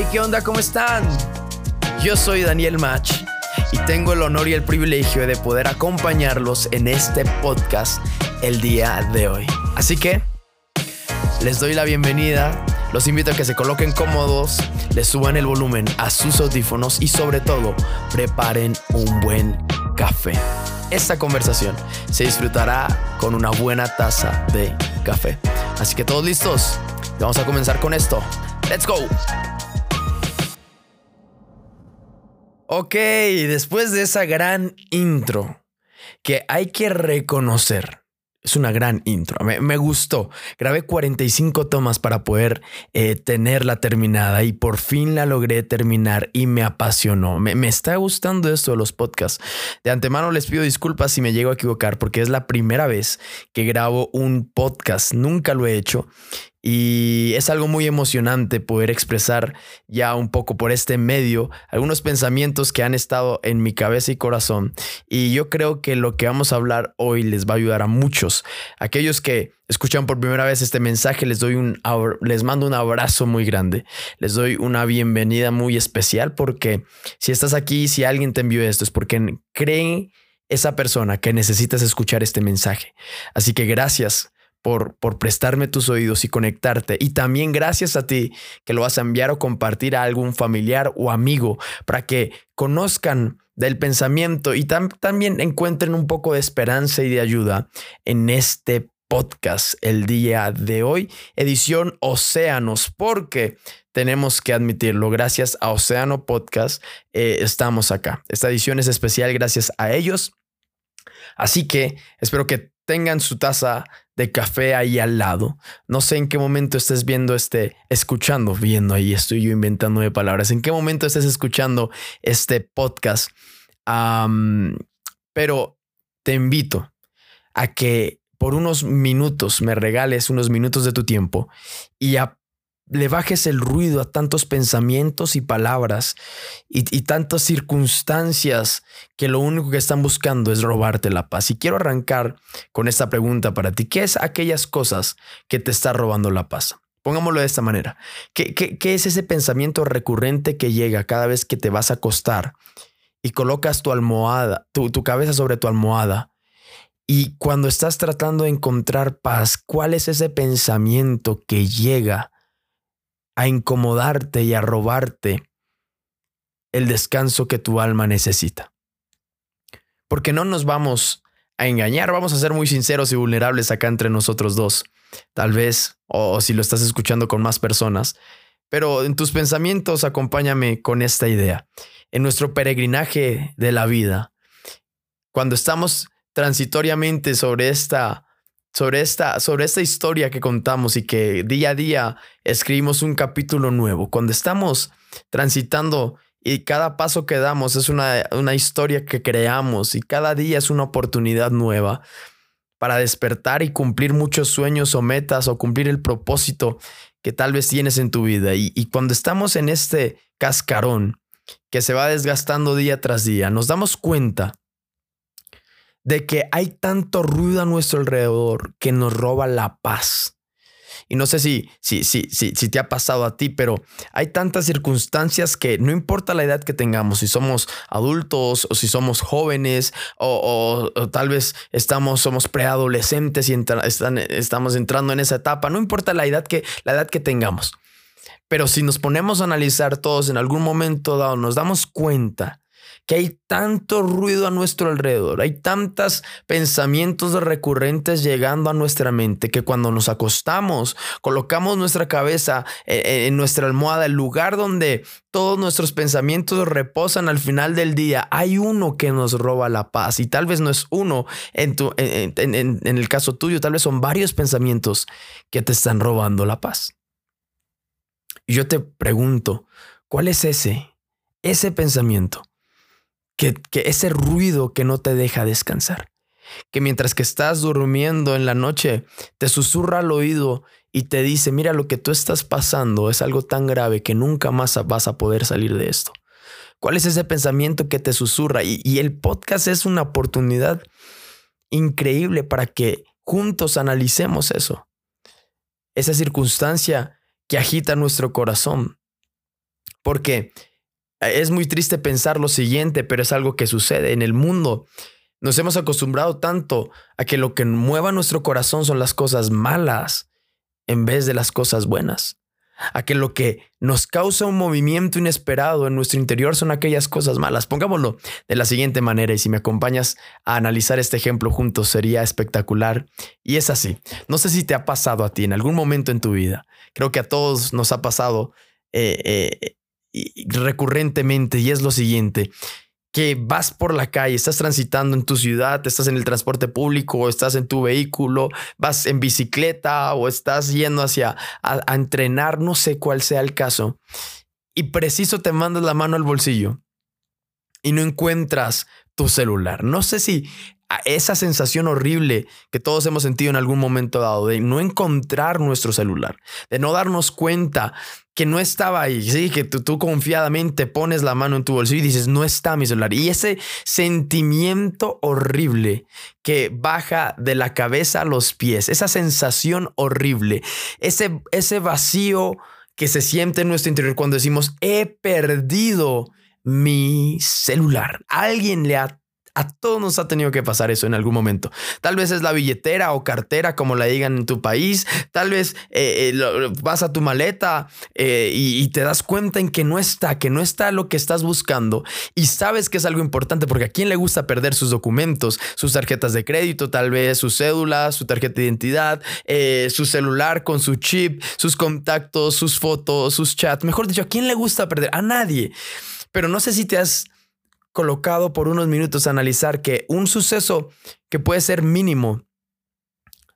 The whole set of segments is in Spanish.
Hey, ¿qué onda? ¿Cómo están? Yo soy Daniel Mach y tengo el honor y el privilegio de poder acompañarlos en este podcast el día de hoy. Así que les doy la bienvenida, los invito a que se coloquen cómodos, les suban el volumen a sus audífonos y sobre todo preparen un buen café. Esta conversación se disfrutará con una buena taza de café. Así que todos listos, vamos a comenzar con esto. ¡Let's go! Ok, después de esa gran intro que hay que reconocer, es una gran intro, me, gustó. Grabé 45 tomas para poder eh, tenerla terminada y por fin la logré terminar y me apasionó. Me, me está gustando esto de los podcasts. De antemano les pido disculpas si me llego a equivocar porque es la primera vez que grabo un podcast. Nunca lo he hecho y es algo muy emocionante poder expresar ya un poco por este medio algunos pensamientos que han estado en mi cabeza y corazón. Y yo creo que lo que vamos a hablar hoy les va a ayudar a muchos. Aquellos que escuchan por primera vez este mensaje, les doy un les mando un abrazo muy grande. Les doy una bienvenida muy especial porque si estás aquí, si alguien te envió esto es porque cree esa persona que necesitas escuchar este mensaje. Así que gracias por, por prestarme tus oídos y conectarte. Y también gracias a ti que lo vas a enviar o compartir a algún familiar o amigo para que conozcan del pensamiento y también encuentren un poco de esperanza y de ayuda en este podcast el día de hoy, edición Océanos, porque tenemos que admitirlo, gracias a Océano Podcast eh, estamos acá. Esta edición es especial gracias a ellos. Así que espero que tengan su taza de café ahí al lado. No sé en qué momento estés viendo este, escuchando, viendo ahí, estoy yo inventando de palabras, en qué momento estés escuchando este podcast. pero te invito a que por unos minutos me regales unos minutos de tu tiempo y a le bajes el ruido a tantos pensamientos y palabras y, tantas circunstancias que lo único que están buscando es robarte la paz. Y quiero arrancar con esta pregunta para ti. ¿Qué es aquellas cosas que te está robando la paz? Pongámoslo de esta manera. ¿Qué, qué es ese pensamiento recurrente que llega cada vez que te vas a acostar y colocas tu almohada, tu, tu cabeza sobre tu almohada? Y cuando estás tratando de encontrar paz, ¿cuál es ese pensamiento que llega? A incomodarte y a robarte el descanso que tu alma necesita. Porque no nos vamos a engañar, vamos a ser muy sinceros y vulnerables acá entre nosotros dos. Tal vez, o si lo estás escuchando con más personas, pero en tus pensamientos acompáñame con esta idea. En nuestro peregrinaje de la vida, cuando estamos transitoriamente sobre esta sobre esta, sobre esta historia que contamos y que día a día escribimos un capítulo nuevo. Cuando estamos transitando y cada paso que damos es una, una historia que creamos y cada día es una oportunidad nueva para despertar y cumplir muchos sueños o metas o cumplir el propósito que tal vez tienes en tu vida. Y, y cuando estamos en este cascarón que se va desgastando día tras día, nos damos cuenta de que hay tanto ruido a nuestro alrededor que nos roba la paz. Y no sé si, si, si, si, si te ha pasado a ti, pero hay tantas circunstancias que no importa la edad que tengamos, si somos adultos o si somos jóvenes o, tal vez estamos, somos preadolescentes y estamos entrando en esa etapa, no importa la edad que, la edad que tengamos. Pero si nos ponemos a analizar todos en algún momento dado, nos damos cuenta que hay tanto ruido a nuestro alrededor, hay tantos pensamientos recurrentes llegando a nuestra mente que cuando nos acostamos, colocamos nuestra cabeza eh, eh, en nuestra almohada, el lugar donde todos nuestros pensamientos reposan al final del día, hay uno que nos roba la paz y tal vez no es uno en, tu, en, en el caso tuyo, tal vez son varios pensamientos que te están robando la paz. Y yo te pregunto, ¿cuál es ese? Ese pensamiento que, ese ruido que no te deja descansar, que mientras que estás durmiendo en la noche, te susurra al oído y te dice, mira, lo que tú estás pasando es algo tan grave que nunca más vas a poder salir de esto. ¿Cuál es ese pensamiento que te susurra? Y, el podcast es una oportunidad increíble para que juntos analicemos eso. Esa circunstancia que agita nuestro corazón. Porque es muy triste pensar lo siguiente, pero es algo que sucede en el mundo. Nos hemos acostumbrado tanto a que lo que mueva nuestro corazón son las cosas malas en vez de las cosas buenas. A que lo que nos causa un movimiento inesperado en nuestro interior son aquellas cosas malas. Pongámoslo de la siguiente manera y si me acompañas a analizar este ejemplo juntos sería espectacular. Y es así. No sé si te ha pasado a ti en algún momento en tu vida. Creo que a todos nos ha pasado eh, eh, recurrentemente y es lo siguiente que vas por la calle, estás transitando en tu ciudad, estás en el transporte público o estás en tu vehículo, vas en bicicleta o estás yendo hacia a, a entrenar, no sé cuál sea el caso, y preciso te mandas la mano al bolsillo y no encuentras tu celular. No sé si esa sensación horrible que todos hemos sentido en algún momento dado de no encontrar nuestro celular, de no darnos cuenta que no estaba ahí, que tú, confiadamente pones la mano en tu bolsillo y dices, no está mi celular. Y ese sentimiento horrible que baja de la cabeza a los pies, esa sensación horrible, ese, ese vacío que se siente en nuestro interior cuando decimos, he perdido mi celular. Alguien le ha a todos nos ha tenido que pasar eso en algún momento. Tal vez es la billetera o cartera, como la digan en tu país. Tal vez eh, eh, vas a tu maleta eh, y, te das cuenta en que no está, que no está lo que estás buscando. Y sabes que es algo importante porque a quién le gusta perder sus documentos, sus tarjetas de crédito, tal vez su cédula, su tarjeta de identidad, su celular con su chip, sus contactos, sus fotos, sus chats. Mejor dicho, ¿a quién le gusta perder? A nadie. Pero no sé si te has colocado por unos minutos a analizar que un suceso que puede ser mínimo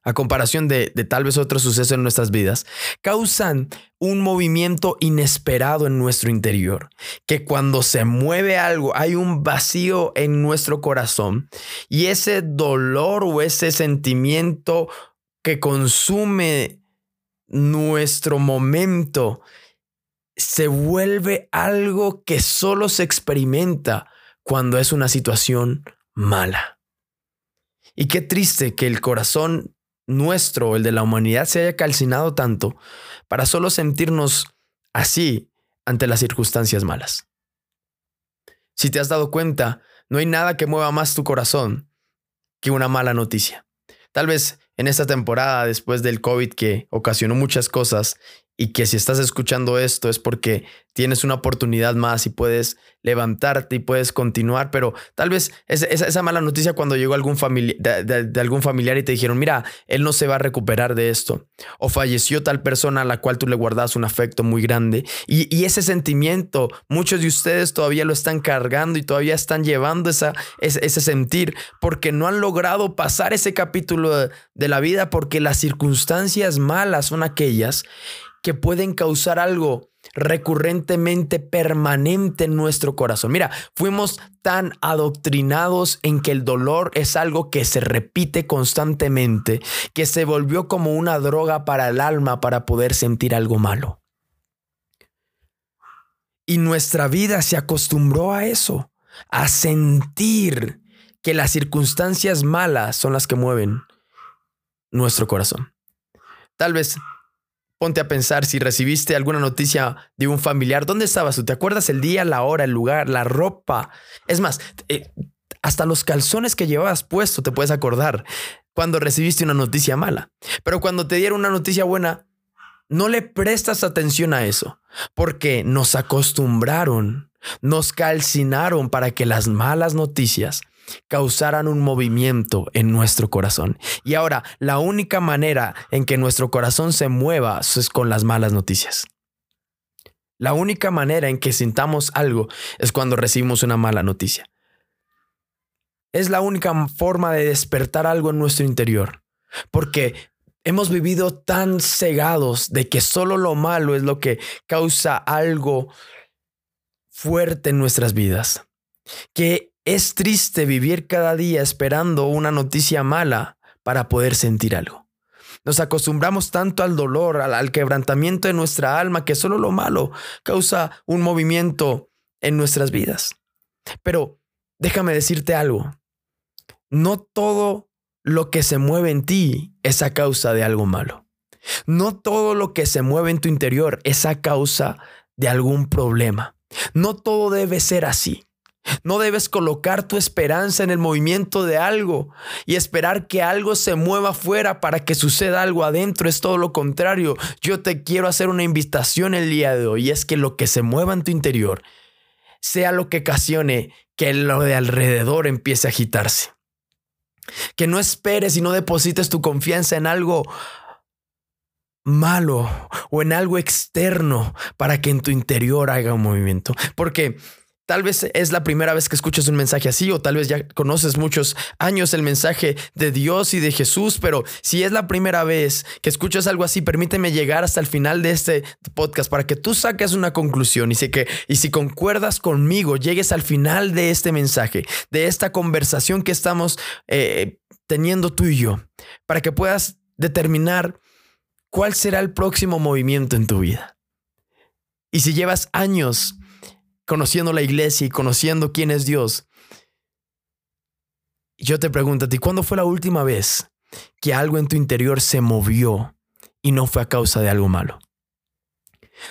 a comparación de, tal vez otro suceso en nuestras vidas, causan un movimiento inesperado en nuestro interior, que cuando se mueve algo hay un vacío en nuestro corazón y ese dolor o ese sentimiento que consume nuestro momento se vuelve algo que solo se experimenta cuando es una situación mala. Y qué triste que el corazón nuestro, el de la humanidad, se haya calcinado tanto para solo sentirnos así ante las circunstancias malas. Si te has dado cuenta, no hay nada que mueva más tu corazón que una mala noticia. Tal vez en esta temporada, después del COVID que ocasionó muchas cosas y que si estás escuchando esto es porque tienes una oportunidad más y puedes levantarte y puedes continuar, pero tal vez esa, mala noticia cuando llegó algún de, de, algún familiar y te dijeron, mira, él no se va a recuperar de esto, o falleció tal persona a la cual tú le guardas un afecto muy grande, y, ese sentimiento, muchos de ustedes todavía lo están cargando y todavía están llevando esa, ese, sentir, porque no han logrado pasar ese capítulo de la vida, porque las circunstancias malas son aquellas que pueden causar algo recurrentemente permanente en nuestro corazón. Mira, fuimos tan adoctrinados en que el dolor es algo que se repite constantemente, que se volvió como una droga para el alma para poder sentir algo malo. Y nuestra vida se acostumbró a eso, a sentir que las circunstancias malas son las que mueven nuestro corazón. Tal vez Ponte a pensar si recibiste alguna noticia de un familiar. ¿Dónde estabas tú? ¿Te acuerdas el día, la hora, el lugar, la ropa? Es más, eh, hasta los calzones que llevabas puesto te puedes acordar cuando recibiste una noticia mala. Pero cuando te dieron una noticia buena, no le prestas atención a eso, porque nos acostumbraron, nos calcinaron para que las malas noticias causaran un movimiento en nuestro corazón. Y ahora, la única manera en que nuestro corazón se mueva es con las malas noticias. La única manera en que sintamos algo es cuando recibimos una mala noticia. Es la única forma de despertar algo en nuestro interior. Porque hemos vivido tan cegados de que solo lo malo es lo que causa algo fuerte en nuestras vidas. Que es triste vivir cada día esperando una noticia mala para poder sentir algo. Nos acostumbramos tanto al dolor, al, quebrantamiento de nuestra alma, que solo lo malo causa un movimiento en nuestras vidas. Pero déjame decirte algo. No todo lo que se mueve en ti es a causa de algo malo. No todo lo que se mueve en tu interior es a causa de algún problema. No todo debe ser así. No debes colocar tu esperanza en el movimiento de algo y esperar que algo se mueva afuera para que suceda algo adentro. Es todo lo contrario. Yo te quiero hacer una invitación el día de hoy y es que lo que se mueva en tu interior sea lo que ocasione que lo de alrededor empiece a agitarse. Que no esperes y no deposites tu confianza en algo malo o en algo externo para que en tu interior haga un movimiento. Porque Tal vez es la primera vez que escuchas un mensaje así o tal vez ya conoces muchos años el mensaje de Dios y de Jesús, pero si es la primera vez que escuchas algo así, permíteme llegar hasta el final de este podcast para que tú saques una conclusión y, sé que, y si concuerdas conmigo, llegues al final de este mensaje, de esta conversación que estamos eh, teniendo tú y yo, para que puedas determinar cuál será el próximo movimiento en tu vida. Y si llevas años conociendo la iglesia y conociendo quién es Dios, yo te pregunto a ti, ¿cuándo fue la última vez que algo en tu interior se movió y no fue a causa de algo malo?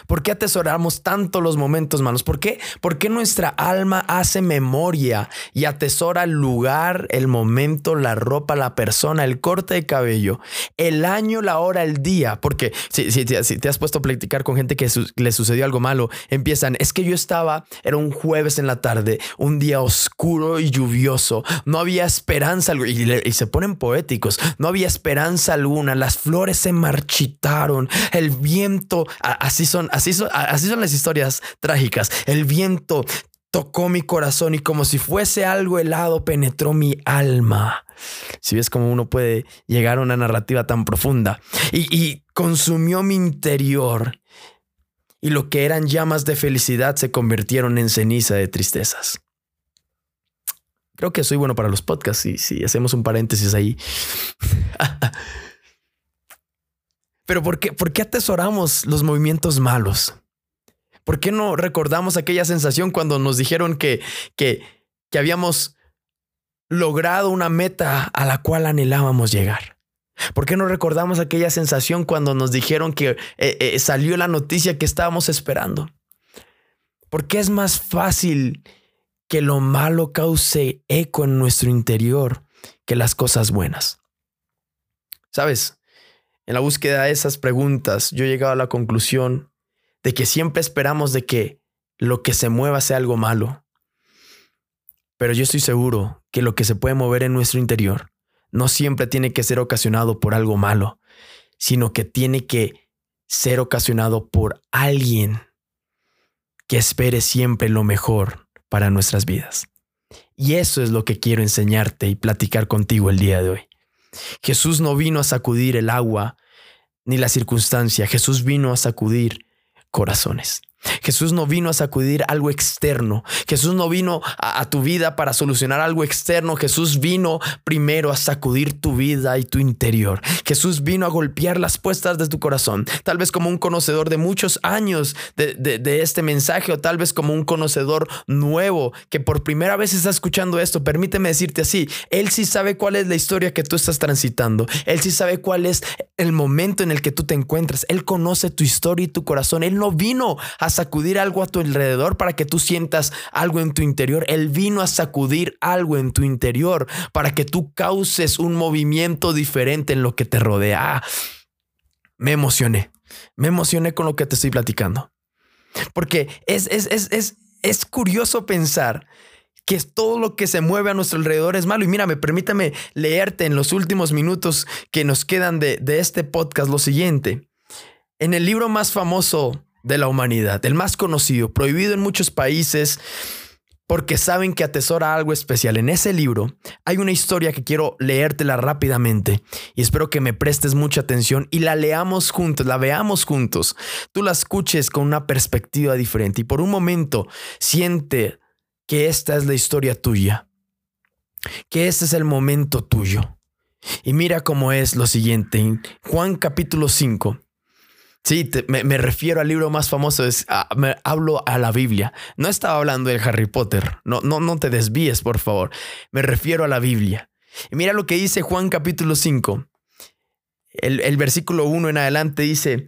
¿Por qué atesoramos tanto los momentos malos? ¿Por qué? ¿Por qué nuestra alma hace memoria y atesora el lugar, el momento, la ropa, la persona, el corte de cabello, el año, la hora, el día? Porque si, si, te has puesto a platicar con gente que le sucedió algo malo, empiezan, es que yo estaba, era un jueves en la tarde, un día oscuro y lluvioso, no había esperanza y, y se ponen poéticos, no había esperanza alguna, las flores se marchitaron, el viento, así son así son, así son las historias trágicas. El viento tocó mi corazón y como si fuese algo helado penetró mi alma. Si ves cómo uno puede llegar a una narrativa tan profunda y, y consumió mi interior y lo que eran llamas de felicidad se convirtieron en ceniza de tristezas. Creo que soy bueno para los podcasts y si hacemos un paréntesis ahí. Pero ¿por qué, ¿por qué atesoramos los movimientos malos? ¿Por qué no recordamos aquella sensación cuando nos dijeron que, que, habíamos logrado una meta a la cual anhelábamos llegar? ¿Por qué no recordamos aquella sensación cuando nos dijeron que eh, eh, salió la noticia que estábamos esperando? ¿Por qué es más fácil que lo malo cause eco en nuestro interior que las cosas buenas? ¿Sabes? En la búsqueda de esas preguntas, yo he llegado a la conclusión de que siempre esperamos de que lo que se mueva sea algo malo. Pero yo estoy seguro que lo que se puede mover en nuestro interior no siempre tiene que ser ocasionado por algo malo, sino que tiene que ser ocasionado por alguien que espere siempre lo mejor para nuestras vidas. Y eso es lo que quiero enseñarte y platicar contigo el día de hoy. Jesús no vino a sacudir el agua ni la circunstancia, Jesús vino a sacudir corazones. Jesús no vino a sacudir algo externo. Jesús no vino a, tu vida para solucionar algo externo. Jesús vino primero a sacudir tu vida y tu interior. Jesús vino a golpear las puestas de tu corazón. Tal vez como un conocedor de muchos años de, de este mensaje o tal vez como un conocedor nuevo que por primera vez está escuchando esto. Permíteme decirte así. Él sí sabe cuál es la historia que tú estás transitando. Él sí sabe cuál es el momento en el que tú te encuentras. Él conoce tu historia y tu corazón. Él no vino a sacudir algo a tu alrededor para que tú sientas algo en tu interior. Él vino a sacudir algo en tu interior para que tú causes un movimiento diferente en lo que te rodea. Ah, me emocioné. Me emocioné con lo que te estoy platicando. Porque es, es, es, es curioso pensar que todo lo que se mueve a nuestro alrededor es malo. Y mírame, permítame leerte en los últimos minutos que nos quedan de, de este podcast lo siguiente. En el libro más famoso de la humanidad, el más conocido, prohibido en muchos países porque saben que atesora algo especial. En ese libro hay una historia que quiero leértela rápidamente y espero que me prestes mucha atención y la leamos juntos, la veamos juntos. Tú la escuches con una perspectiva diferente y por un momento siente que esta es la historia tuya, que este es el momento tuyo. Y mira cómo es lo siguiente. Juan capítulo 5, Sí, me, refiero al libro más famoso, es, ah, me, hablo a la Biblia. No estaba hablando de Harry Potter, no, no, no te desvíes, por favor. Me refiero a la Biblia. Y mira lo que dice Juan capítulo 5. El, el versículo 1 en adelante dice,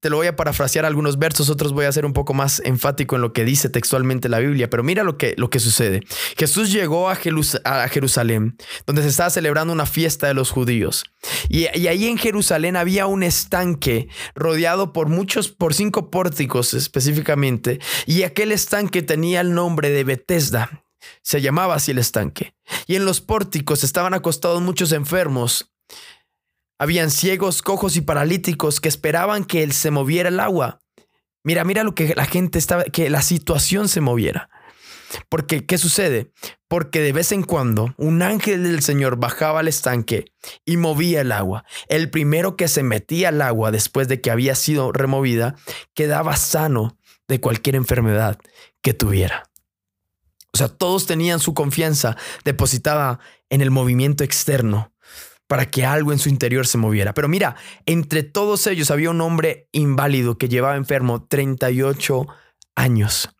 te lo voy a parafrasear algunos versos, otros voy a ser un poco más enfático en lo que dice textualmente la Biblia, pero mira lo que, lo que sucede. Jesús llegó a, Jerusalén, donde se estaba celebrando una fiesta de los judíos. Y, y, ahí en Jerusalén había un estanque rodeado por muchos, por cinco pórticos específicamente, y aquel estanque tenía el nombre de Bethesda. Se llamaba así el estanque. Y en los pórticos estaban acostados muchos enfermos habían ciegos, cojos y paralíticos que esperaban que él se moviera el agua. Mira, mira lo que la gente estaba, que la situación se moviera. Porque, ¿qué sucede? Porque de vez en cuando un ángel del Señor bajaba al estanque y movía el agua. El primero que se metía al agua después de que había sido removida quedaba sano de cualquier enfermedad que tuviera. O sea, todos tenían su confianza depositada en el movimiento externo para que algo en su interior se moviera. Pero mira, entre todos ellos había un hombre inválido que llevaba enfermo 38 años.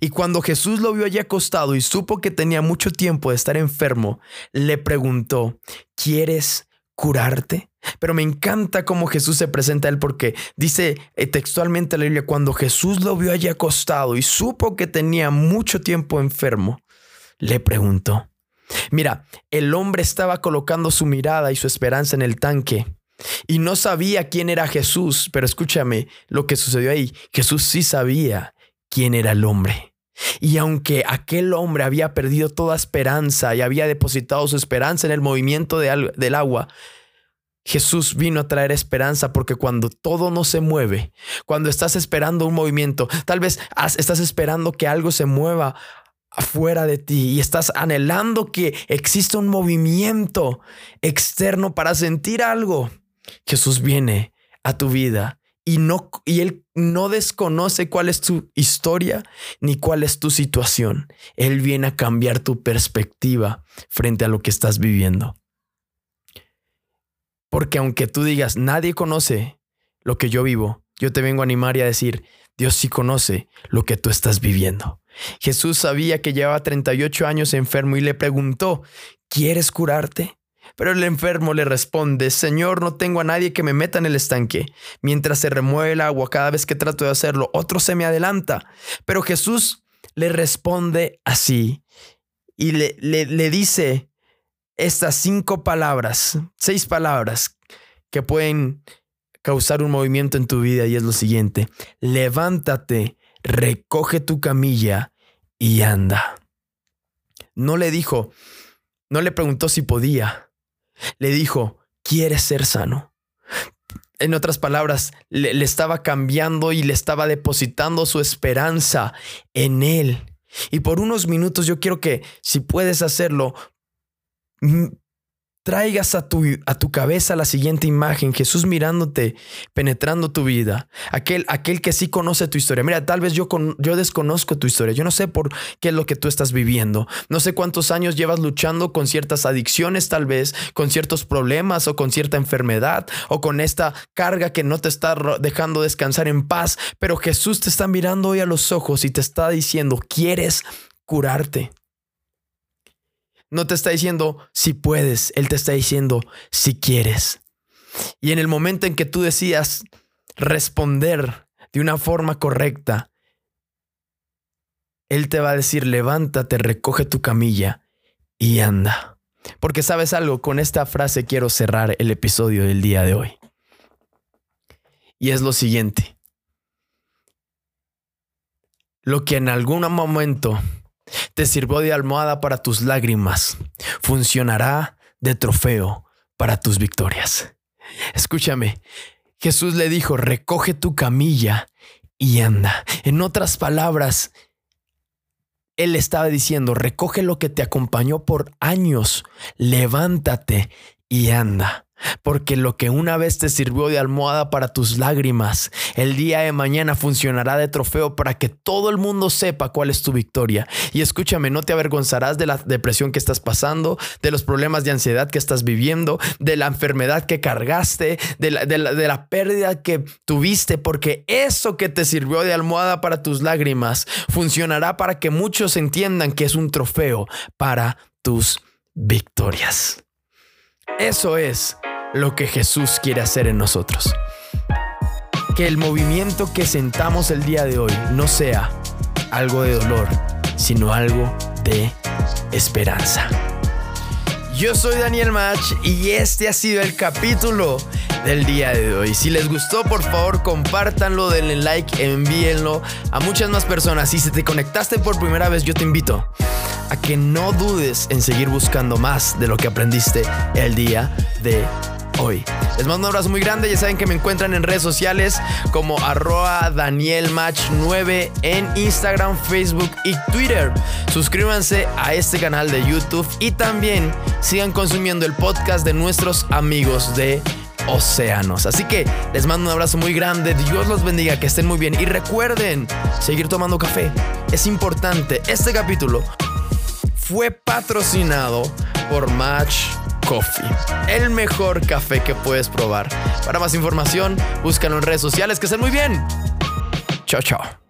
Y cuando Jesús lo vio allí acostado y supo que tenía mucho tiempo de estar enfermo, le preguntó, ¿quieres curarte? Pero me encanta cómo Jesús se presenta a él porque dice eh, textualmente la Biblia, cuando Jesús lo vio allí acostado y supo que tenía mucho tiempo enfermo, le preguntó, Mira, el hombre estaba colocando su mirada y su esperanza en el tanque y no sabía quién era Jesús, pero escúchame lo que sucedió ahí. Jesús sí sabía quién era el hombre. Y aunque aquel hombre había perdido toda esperanza y había depositado su esperanza en el movimiento del agua, Jesús vino a traer esperanza porque cuando todo no se mueve, cuando estás esperando un movimiento, tal vez estás esperando que algo se mueva afuera de ti y estás anhelando que exista un movimiento externo para sentir algo, Jesús viene a tu vida y no y él no desconoce cuál es tu historia ni cuál es tu situación. Él viene a cambiar tu perspectiva frente a lo que estás viviendo. Porque aunque tú digas, nadie conoce lo que yo vivo, yo te vengo a animar y a decir, Dios sí conoce lo que tú estás viviendo. Jesús sabía que llevaba 38 años enfermo y le preguntó, ¿quieres curarte? Pero el enfermo le responde, Señor, no tengo a nadie que me meta en el estanque. Mientras se remueve el agua cada vez que trato de hacerlo, otro se me adelanta. Pero Jesús le responde así y le, le, le dice estas cinco palabras, seis palabras que pueden causar un movimiento en tu vida y es lo siguiente, levántate recoge tu camilla y anda. No le dijo, no le preguntó si podía, le dijo, ¿quieres ser sano? En otras palabras, le, estaba cambiando y le estaba depositando su esperanza en él. Y por unos minutos yo quiero que, si puedes hacerlo, traigas a tu, a tu cabeza la siguiente imagen, Jesús mirándote, penetrando tu vida, aquel, aquel que sí conoce tu historia. Mira, tal vez yo, con, yo desconozco tu historia, yo no sé por qué es lo que tú estás viviendo, no sé cuántos años llevas luchando con ciertas adicciones tal vez, con ciertos problemas o con cierta enfermedad o con esta carga que no te está dejando descansar en paz, pero Jesús te está mirando hoy a los ojos y te está diciendo, ¿quieres curarte? No te está diciendo si puedes, Él te está diciendo si quieres. Y en el momento en que tú decías responder de una forma correcta, Él te va a decir, levántate, recoge tu camilla y anda. Porque sabes algo, con esta frase quiero cerrar el episodio del día de hoy. Y es lo siguiente. Lo que en algún momento te sirvió de almohada para tus lágrimas. Funcionará de trofeo para tus victorias. Escúchame, Jesús le dijo, recoge tu camilla y anda. En otras palabras, Él estaba diciendo, recoge lo que te acompañó por años, levántate y anda. Porque lo que una vez te sirvió de almohada para tus lágrimas, el día de mañana funcionará de trofeo para que todo el mundo sepa cuál es tu victoria. Y escúchame, no te avergonzarás de la depresión que estás pasando, de los problemas de ansiedad que estás viviendo, de la enfermedad que cargaste, de la, de la pérdida que tuviste, porque eso que te sirvió de almohada para tus lágrimas funcionará para que muchos entiendan que es un trofeo para tus victorias. Eso es lo que Jesús quiere hacer en nosotros. que el movimiento que sentamos el día de hoy no sea algo de dolor, sino algo de esperanza. Yo soy Daniel Mach y este ha sido el capítulo del día de hoy. Si les gustó, por favor, compártanlo, denle like, envíenlo a muchas más personas. Si se te conectaste por primera vez, yo te invito a que no dudes en seguir buscando más de lo que aprendiste el día de hoy. Les mando un abrazo muy grande. Ya saben que me encuentran en redes sociales como arroba danielmatch9 en Instagram, Facebook y Twitter. Suscríbanse a este canal de YouTube y también sigan consumiendo el podcast de nuestros amigos de océanos. Así que les mando un abrazo muy grande. Dios los bendiga, que estén muy bien. Y recuerden seguir tomando café. Es importante. Este capítulo fue patrocinado por Match Coffee, el mejor café que puedes probar. Para más información, búscalo en redes sociales. Que estén muy bien. Chao, chao.